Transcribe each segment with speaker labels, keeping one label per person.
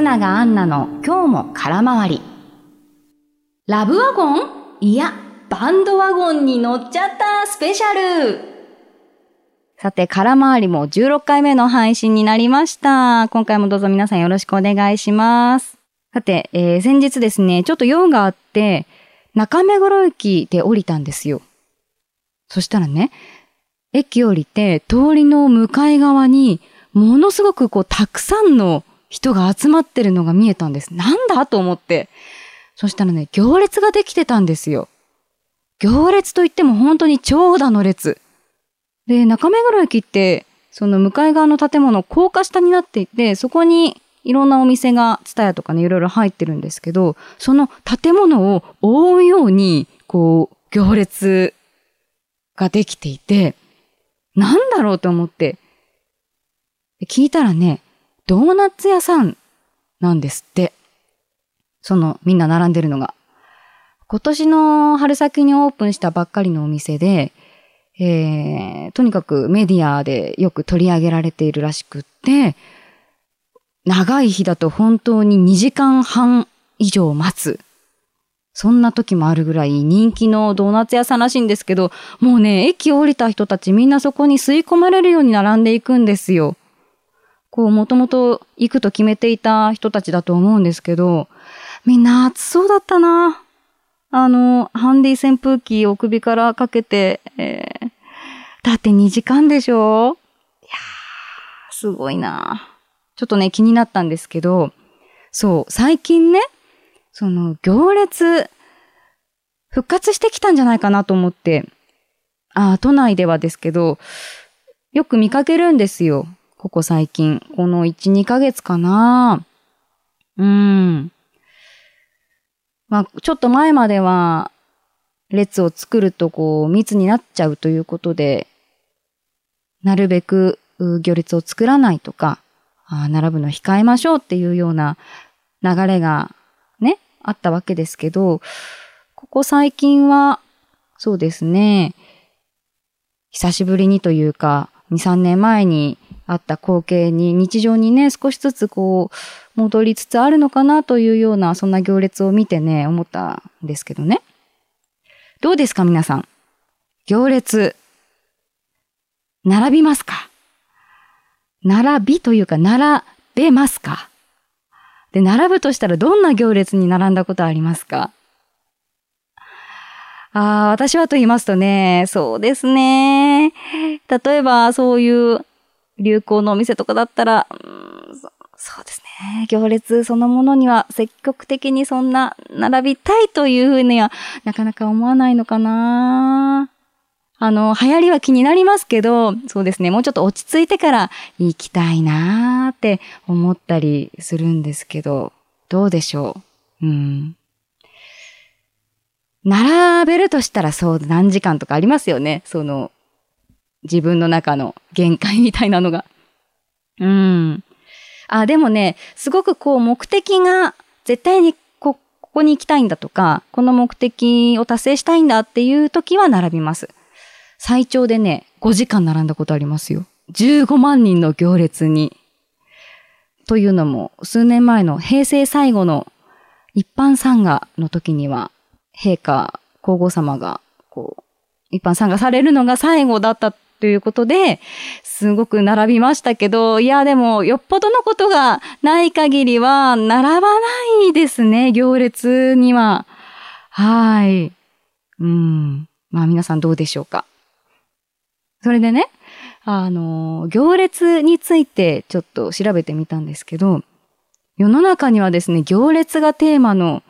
Speaker 1: 松永アンナの今日も空回り。ラブワゴン？いや、バンドワゴンに乗っちゃったスペシャルさて、空回りも16回目の配信になりました。今回もどうぞ皆さんよろしくお願いします。さて、えー、先日ですね、ちょっと用があって、中目黒駅で降りたんですよ。そしたらね、駅降りて通りの向かい側にものすごくこうたくさんの人が集まってるのが見えたんです。なんだと思って。そしたらね、行列ができてたんですよ。行列といっても本当に長蛇の列。で、中目黒駅って、その向かい側の建物、高架下になっていて、そこにいろんなお店が、ツタヤとかね、いろいろ入ってるんですけど、その建物を覆うように、こう、行列ができていて、なんだろうと思って、聞いたらね、ドーナツ屋さんなんですって。その、みんな並んでるのが。今年の春先にオープンしたばっかりのお店で、えー、とにかくメディアでよく取り上げられているらしくって、長い日だと本当に2時間半以上待つ。そんな時もあるぐらい人気のドーナツ屋さんらしいんですけど、もうね、駅降りた人たちみんなそこに吸い込まれるように並んでいくんですよ。こう、もともと行くと決めていた人たちだと思うんですけど、みんな暑そうだったな。あの、ハンディ扇風機を首からかけて、えー、だって2時間でしょいやー、すごいな。ちょっとね、気になったんですけど、そう、最近ね、その、行列、復活してきたんじゃないかなと思って、ああ、都内ではですけど、よく見かけるんですよ。ここ最近。この1、2ヶ月かな。うん。まあ、ちょっと前までは、列を作るとこう、密になっちゃうということで、なるべく行列を作らないとか、あ並ぶの控えましょうっていうような流れがね、あったわけですけど、ここ最近は、そうですね、久しぶりにというか、2、3年前にあった光景に日常にね、少しずつこう、戻りつつあるのかなというような、そんな行列を見てね、思ったんですけどね。どうですか皆さん？行列、並びますか？並びというか、並べますか？で、並ぶとしたらどんな行列に並んだことありますか？ああ、私はと言いますとね、そうですね。例えば、そういう流行のお店とかだったら、うんそ、そうですね。行列そのものには積極的にそんな並びたいというふうにはなかなか思わないのかな。あの、流行りは気になりますけど、そうですね。もうちょっと落ち着いてから行きたいなーって思ったりするんですけど、どうでしょう？うん。並べるとしたらそう何時間とかありますよね。その、自分の中の限界みたいなのが。うん。あ、でもね、すごくこう目的が絶対にこ、ここに行きたいんだとか、この目的を達成したいんだっていう時は並びます。最長でね、5時間並んだことありますよ。15万人の行列に。というのも、数年前の平成最後の一般参賀の時には、陛下、皇后様が、こう、一般参加されるのが最後だったということで、すごく並びましたけど、いや、でも、よっぽどのことがない限りは、並ばないですね、行列には。はい。うん。まあ皆さんどうでしょうか。それでね、あの、行列についてちょっと調べてみたんですけど、世の中にはですね、行列がテーマの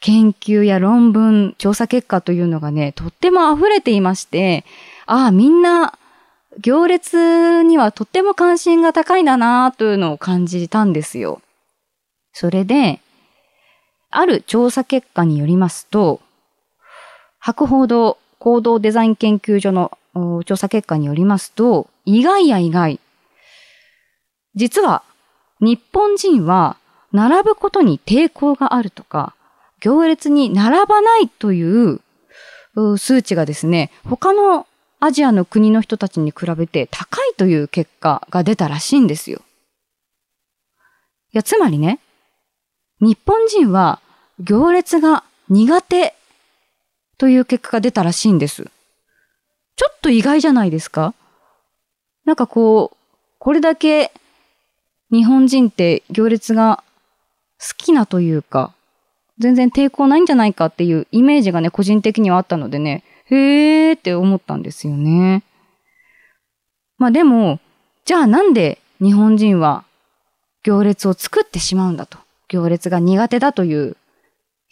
Speaker 1: 研究や論文、調査結果というのがね、とっても溢れていまして、ああ、みんな行列にはとっても関心が高いんだなというのを感じたんですよ。それで、ある調査結果によりますと、博報堂行動デザイン研究所の調査結果によりますと、意外や意外。実は、日本人は並ぶことに抵抗があるとか、行列に並ばないという数値がですね、他のアジアの国の人たちに比べて高いという結果が出たらしいんですよ。いや、つまりね、日本人は行列が苦手という結果が出たらしいんです。ちょっと意外じゃないですか？なんかこう、これだけ日本人って行列が好きなというか、全然抵抗ないんじゃないかっていうイメージがね、個人的にはあったのでね、へーって思ったんですよね。まあでも、じゃあなんで日本人は行列を作ってしまうんだと。行列が苦手だという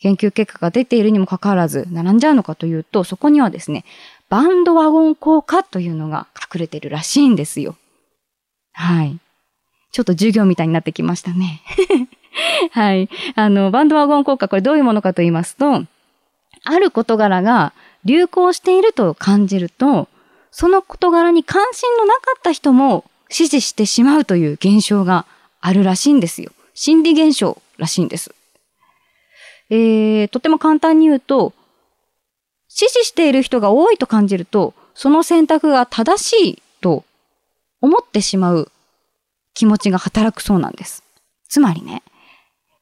Speaker 1: 研究結果が出ているにもかかわらず並んじゃうのかというと、そこにはですね、バンドワゴン効果というのが隠れてるらしいんですよ。はい。ちょっと授業みたいになってきましたね。はい。あの、バンドワゴン効果、これどういうものかと言いますと、ある事柄が流行していると感じると、その事柄に関心のなかった人も支持してしまうという現象があるらしいんですよ。心理現象らしいんです。えー、とても簡単に言うと、支持している人が多いと感じると、その選択が正しいと思ってしまう気持ちが働くそうなんです。つまりね、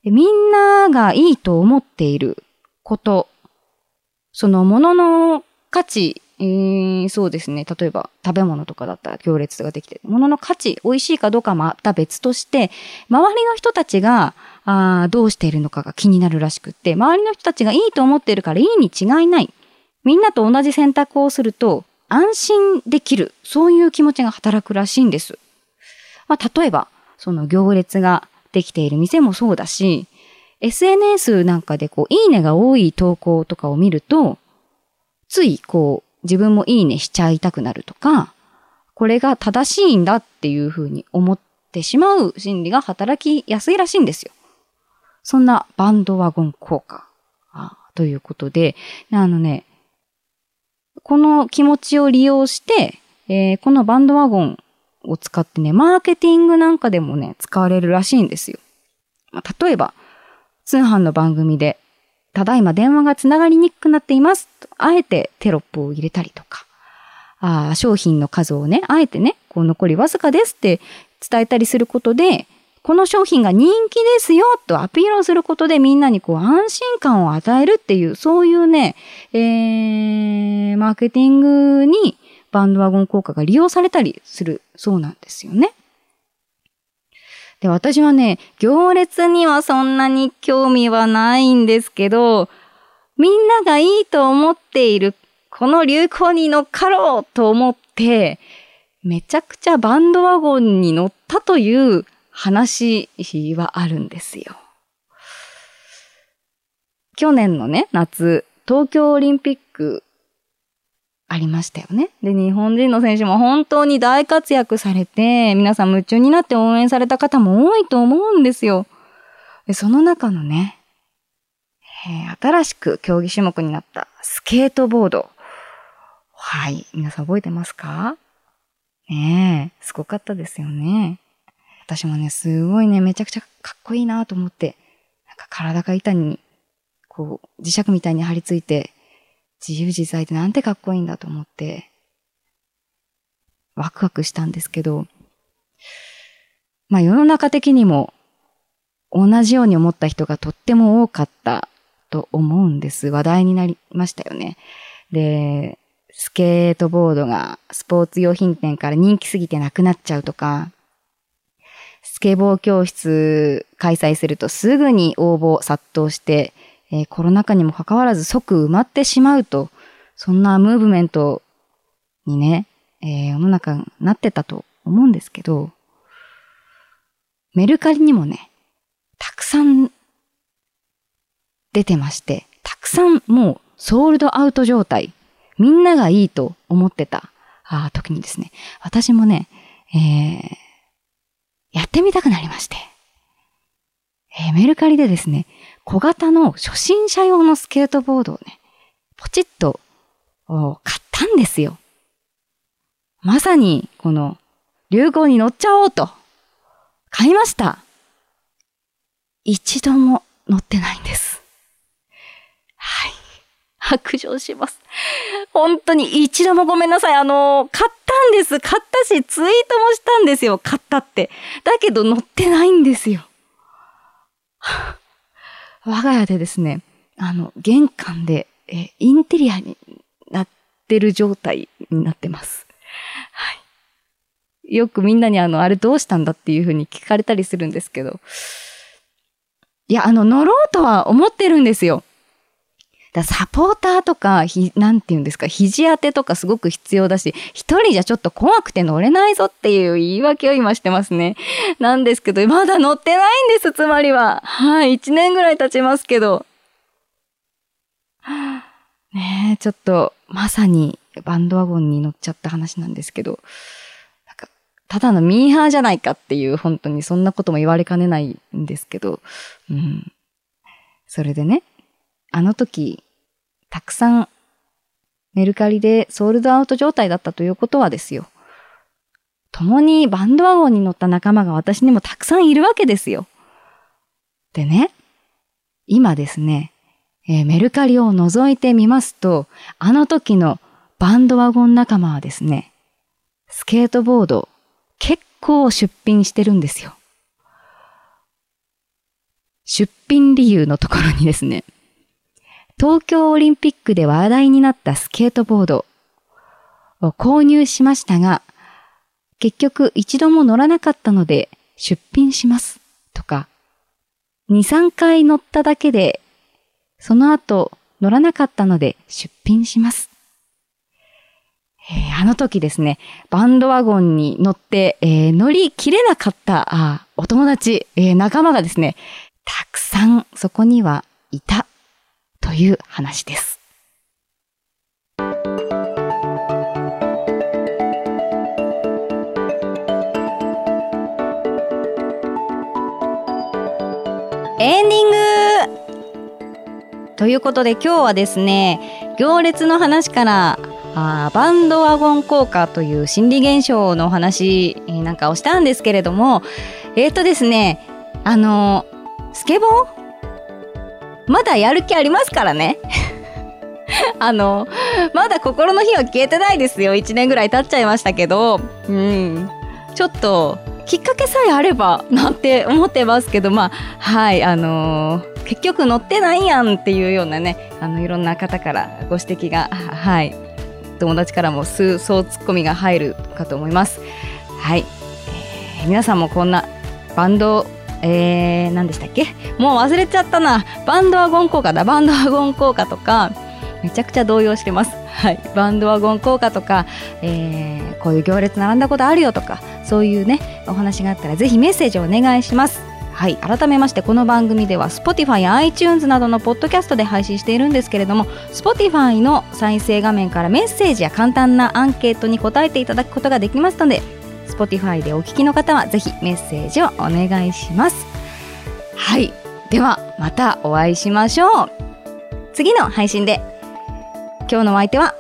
Speaker 1: みんながいいと思っていること、そのものの価値、そうですね。例えば食べ物とかだったら行列ができて、物の価値、美味しいかどうかまた別として、周りの人たちがあどうしているのかが気になるらしくって、周りの人たちがいいと思っているからいいに違いない。みんなと同じ選択をすると安心できる。そういう気持ちが働くらしいんです。まあ、例えば、その行列ができている店もそうだし、SNS なんかでこう、いいねが多い投稿とかを見ると、ついこう、自分もいいねしちゃいたくなるとか、これが正しいんだっていうふうに思ってしまう心理が働きやすいらしいんですよ。そんなバンドワゴン効果ということで、あのね、この気持ちを利用して、えー、このバンドワゴンを使ってね、マーケティングなんかでもね、使われるらしいんですよ。まあ、例えば、通販の番組で、ただいま電話がつながりにくくなっています。あえてテロップを入れたりとか、あ商品の数をね、あえてね、こう残りわずかですって伝えたりすることで、この商品が人気ですよとアピールをすることでみんなにこう安心感を与えるっていう、そういうね、えー、マーケティングにバンドワゴン効果が利用されたりするそうなんですよね。で、私はね、行列にはそんなに興味はないんですけど、みんながいいと思っている、この流行に乗っかろうと思って、めちゃくちゃバンドワゴンに乗ったという話はあるんですよ。去年のね、夏、東京オリンピックありましたよね。で、日本人の選手も本当に大活躍されて、皆さん夢中になって応援された方も多いと思うんですよ。で、その中のね、えー、新しく競技種目になったスケートボード。はい。皆さん覚えてますか？ねえ、すごかったですよね。私もね、すごいね、めちゃくちゃかっこいいなと思って、なんか体が板に、こう、磁石みたいに張り付いて、自由自在でなんてかっこいいんだと思って、ワクワクしたんですけど、まあ世の中的にも同じように思った人がとっても多かったと思うんです。話題になりましたよね。で、スケートボードがスポーツ用品店から人気すぎてなくなっちゃうとか、スケボー教室開催するとすぐに応募殺到して、えー、コロナ禍にもかかわらず即埋まってしまうと、そんなムーブメントにね、えー、世の中になってたと思うんですけど、メルカリにもね、たくさん出てまして、たくさんもうソールドアウト状態、みんながいいと思ってたあ時にですね、私もね、えー、やってみたくなりまして。えー、メルカリでですね、小型の初心者用のスケートボードをね、ポチッと買ったんですよ。まさに、この、流行に乗っちゃおうと、買いました。一度も乗ってないんです。はい。白状します。本当に一度もごめんなさい。あの、買ったんです。買ったし、ツイートもしたんですよ。買ったって。だけど乗ってないんですよ。我が家でですね、あの、玄関で、えインテリアになってる状態になってます。はい。よくみんなにあの、あれどうしたんだっていうふうに聞かれたりするんですけど、いや、あの、乗ろうとは思ってるんですよ。だサポーターとか、ひ、なんて言うんですか、肘当てとかすごく必要だし、一人じゃちょっと怖くて乗れないぞっていう言い訳を今してますね。なんですけど、まだ乗ってないんです、つまりは。はい、一年ぐらい経ちますけど。ねえ、ちょっと、まさにバンドワゴンに乗っちゃった話なんですけど、なんか、ただのミーハーじゃないかっていう、本当にそんなことも言われかねないんですけど、うん。それでね、あの時、たくさんメルカリでソールドアウト状態だったということはですよ。共にバンドワゴンに乗った仲間が私にもたくさんいるわけですよ。でね、今ですね、えー、メルカリを覗いてみますと、あの時のバンドワゴン仲間はですね、スケートボード結構出品してるんですよ。出品理由のところにですね、東京オリンピックで話題になったスケートボード。を購入しましたが、結局一度も乗らなかったので出品します。とか、2、3回乗っただけで、その後乗らなかったので出品します。えー、あの時ですね、バンドワゴンに乗って、えー、乗り切れなかったあお友達、えー、仲間がですね、たくさんそこにはいた。という話です。エンディングということで今日はですね、行列の話からあバンドワゴン効果という心理現象のお話なんかをしたんですけれども、えっ、ー、とですね、あの、スケボーまだやる気ありますからね。あの、まだ心の火は消えてないですよ。1年ぐらい経っちゃいましたけど、うん。ちょっと、きっかけさえあれば、なんて思ってますけど、まあ、はい、あのー、結局乗ってないやんっていうようなね、あの、いろんな方からご指摘が、はい、友達からも数層ツッコミが入るかと思います。はい。えー、皆さんもこんなバンドえー、何でしたっけ？もう忘れちゃったな。バンドワゴン効果だ。バンドワゴン効果とか、めちゃくちゃ動揺してます。はい。バンドワゴン効果とか、えー、こういう行列並んだことあるよとか、そういうね、お話があったらぜひメッセージをお願いします。はい。改めまして、この番組では Spotify や iTunes などのポッドキャストで配信しているんですけれども、Spotify の再生画面からメッセージや簡単なアンケートに答えていただくことができますので、Spotify でお聞きの方はぜひメッセージをお願いします。はい。ではまたお会いしましょう。次の配信で。今日のお相手は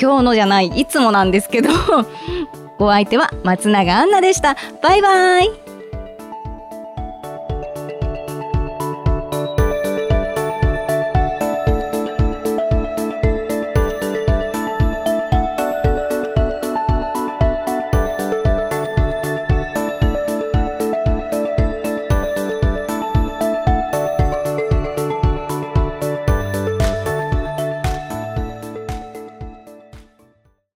Speaker 1: 今日のじゃないいつもなんですけど。お相手は松永アンナでした。バイバイ。